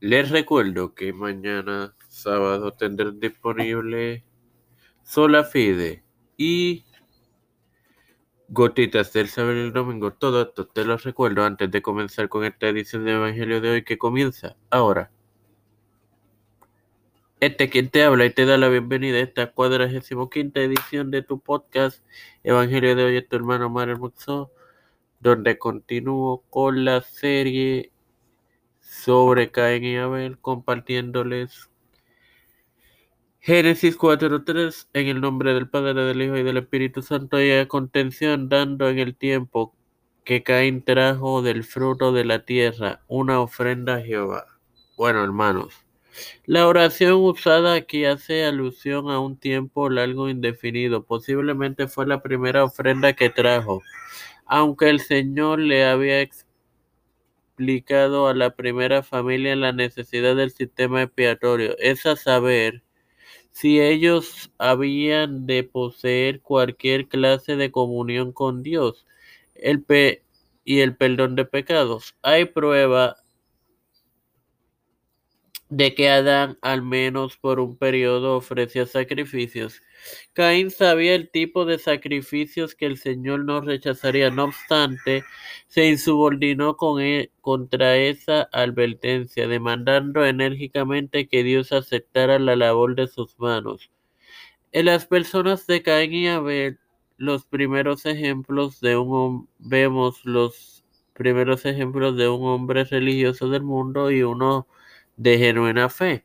Les recuerdo que mañana sábado tendré disponible Sola Fide y Gotitas del Saber el Domingo. Todo esto te lo recuerdo antes de comenzar con esta edición de Evangelio de hoy que comienza ahora. Este quien te habla y te da la bienvenida a esta cuadragésimo quinta edición de tu podcast Evangelio de hoy es tu hermano Mario Muxo, donde continúo con la serie sobre Caín y Abel, compartiéndoles Génesis 4.3, en el nombre del Padre, del Hijo y del Espíritu Santo, y a contención dando en el tiempo que Caín trajo del fruto de la tierra una ofrenda a Jehová. Bueno, hermanos, la oración usada aquí hace alusión a un tiempo largo indefinido. Posiblemente fue la primera ofrenda que trajo, aunque el Señor le había explicado a la primera familia la necesidad del sistema expiatorio, es a saber, si ellos habían de poseer cualquier clase de comunión con Dios el pe y el perdón de pecados. Hay prueba de que Adán, al menos por un periodo, ofrecía sacrificios. Caín sabía el tipo de sacrificios que el Señor no rechazaría. No obstante, se insubordinó con él, contra esa advertencia, demandando enérgicamente que Dios aceptara la labor de sus manos. En las personas de Caín y Abel, los primeros ejemplos de un vemos los primeros ejemplos de un hombre religioso del mundo y uno de genuina fe.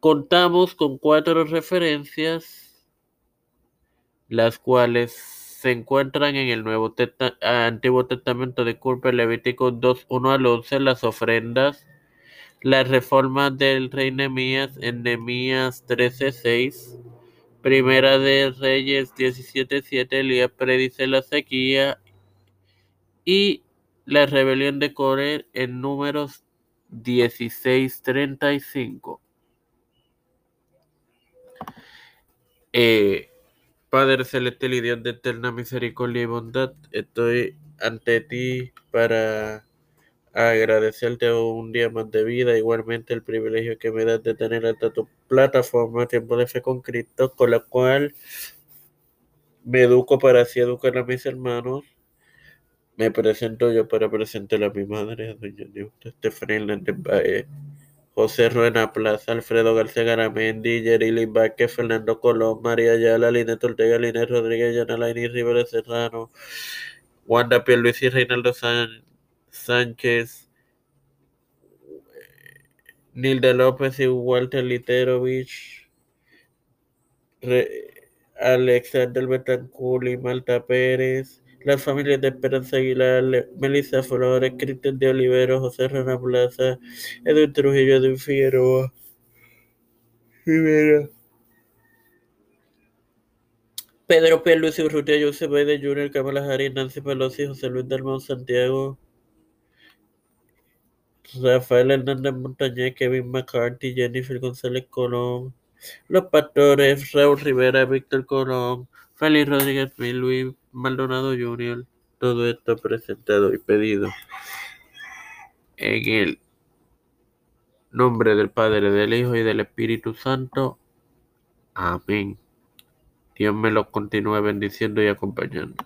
Contamos con cuatro referencias, las cuales se encuentran en el Nuevo Testa Antiguo Testamento de Culpa, Levítico 2, 1 al 11, las ofrendas, las reformas del rey Nemías en Nemías 13, 6, Primera de Reyes 17, 7, Elías predice la sequía y la rebelión de Core en números 16:35. Eh, Padre celestial y Dios de eterna misericordia y bondad, estoy ante ti para agradecerte un día más de vida, igualmente el privilegio que me das de tener hasta tu plataforma Tiempo de Fe con Cristo, con la cual me educo para así educar a mis hermanos. Me presento yo para presentar a mi madre, doña Neusta Estefanía Baez, José Ruena Plaza, Alfredo García Garamendi, Yerili Vázquez, Fernando Colón, María Ayala, Linet Ortega, Linet Rodríguez, Yanalaini Rivera Serrano, Wanda Pierluisi, Reinaldo San Sánchez, Nilda López y Walter Literovich, Re Alexander Betancourt y Malta Pérez, las familias de Esperanza Aguilar, Melissa Flores, Cristian de Olivero, José Rana Plaza, Edwin Trujillo, Edwin Figueroa, Rivera, Pedro P. Luis Urrutia, José Biden Jr., Kamala Harris, Nancy Pelosi, José Luis Dalmau Santiago, Rafael Hernández Montañez, Kevin McCarthy, Jennifer González Colón, Los Pastores, Raúl Rivera, Víctor Colón, Félix Rodríguez Luis Maldonado Jr., todo esto presentado y pedido en el nombre del Padre, del Hijo y del Espíritu Santo. Amén. Dios me los continúe bendiciendo y acompañando.